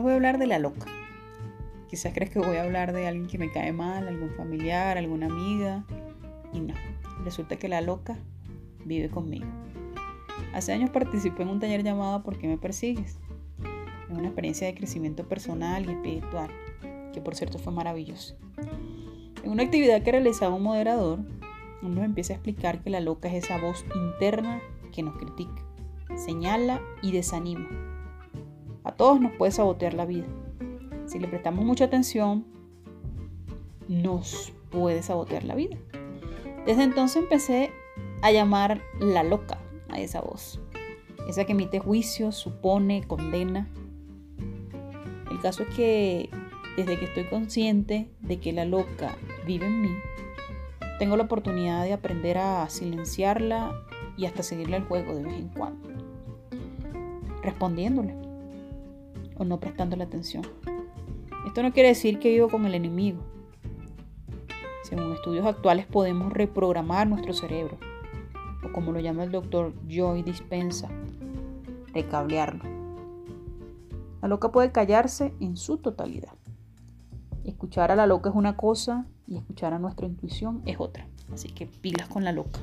voy a hablar de la loca. Quizás crees que voy a hablar de alguien que me cae mal, algún familiar, alguna amiga. Y no, resulta que la loca vive conmigo. Hace años participé en un taller llamado ¿Por qué me persigues? Es una experiencia de crecimiento personal y espiritual, que por cierto fue maravilloso. En una actividad que realizaba un moderador, uno empieza a explicar que la loca es esa voz interna que nos critica, señala y desanima. A todos nos puede sabotear la vida. Si le prestamos mucha atención, nos puede sabotear la vida. Desde entonces empecé a llamar la loca a esa voz. Esa que emite juicios, supone, condena. El caso es que desde que estoy consciente de que la loca vive en mí, tengo la oportunidad de aprender a silenciarla y hasta seguirle el juego de vez en cuando. Respondiéndole o no prestándole atención. Esto no quiere decir que vivo con el enemigo. Según estudios actuales podemos reprogramar nuestro cerebro, o como lo llama el doctor Joy Dispensa, recablearlo. La loca puede callarse en su totalidad. Escuchar a la loca es una cosa y escuchar a nuestra intuición es otra. Así que pilas con la loca.